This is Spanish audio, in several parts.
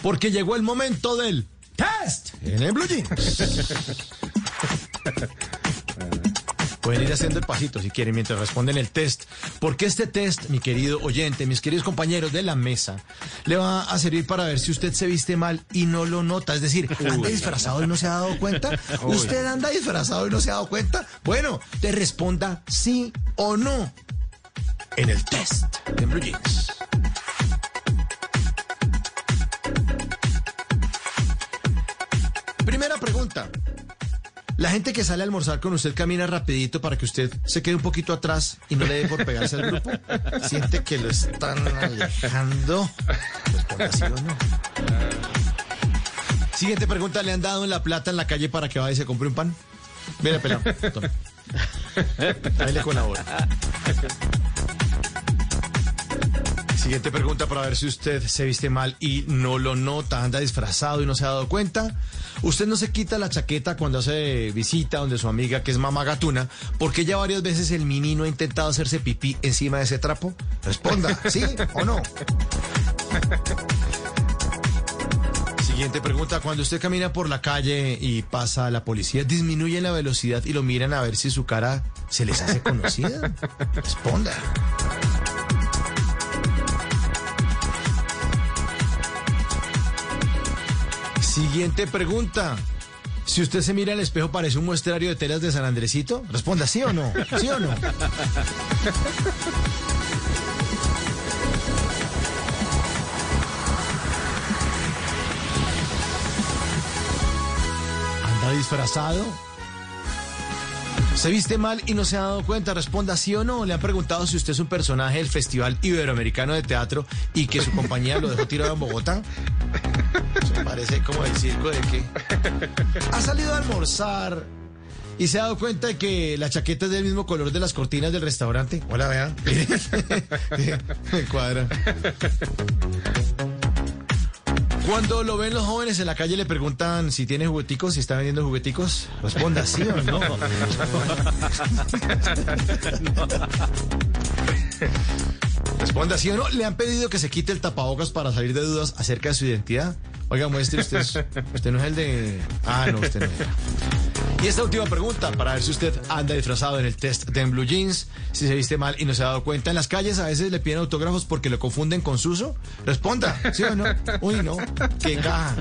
porque llegó el momento del test en el Blue Jeans. Pueden ir haciendo el pasito si quieren mientras responden el test, porque este test, mi querido oyente, mis queridos compañeros de la mesa, le va a servir para ver si usted se viste mal y no lo nota. Es decir, anda disfrazado y no se ha dado cuenta. ¿Usted anda disfrazado y no se ha dado cuenta? Bueno, te responda sí o no en el test en Blue Jeans. Primera pregunta. La gente que sale a almorzar con usted camina rapidito para que usted se quede un poquito atrás y no le dé por pegarse al grupo. Siente que lo están alejando. Responda sí o no. Siguiente pregunta. ¿Le han dado en la plata en la calle para que vaya y se compre un pan? Mira, pelado. Ahí le colabora. Siguiente pregunta para ver si usted se viste mal y no lo nota, anda disfrazado y no se ha dado cuenta. Usted no se quita la chaqueta cuando hace visita donde su amiga que es mamá gatuna, porque ya varias veces el menino ha intentado hacerse pipí encima de ese trapo. Responda, ¿sí o no? Siguiente pregunta, cuando usted camina por la calle y pasa la policía, disminuye la velocidad y lo miran a ver si su cara se les hace conocida. Responda. Siguiente pregunta. Si usted se mira al espejo, ¿parece un muestrario de telas de San Andresito? Responda, ¿sí o no? ¿Sí o no? ¿Anda disfrazado? ¿Se viste mal y no se ha dado cuenta? Responda sí o no. Le han preguntado si usted es un personaje del Festival Iberoamericano de Teatro y que su compañía lo dejó tirado en Bogotá. Parece como el circo de que ha salido a almorzar y se ha dado cuenta de que la chaqueta es del mismo color de las cortinas del restaurante. Hola, vean. Me cuadra. Cuando lo ven los jóvenes en la calle le preguntan si tiene jugueticos, si está vendiendo jugueticos. Responda sí o no. Responda sí o no. ¿Le han pedido que se quite el tapabocas para salir de dudas acerca de su identidad? Oiga, muestre usted. Usted no es el de. Ah, no, usted no. Y esta última pregunta, para ver si usted anda disfrazado en el test de Blue Jeans, si se viste mal y no se ha dado cuenta. En las calles a veces le piden autógrafos porque lo confunden con Suso. Responda, ¿sí o no? Uy, no, qué encaja.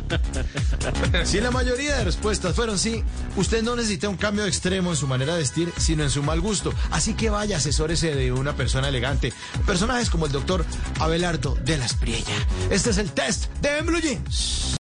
Si la mayoría de respuestas fueron sí, usted no necesita un cambio extremo en su manera de vestir, sino en su mal gusto. Así que vaya, asesórese de una persona elegante. Personajes como el doctor Abelardo de la Espriella. Este es el test de Blue Jeans.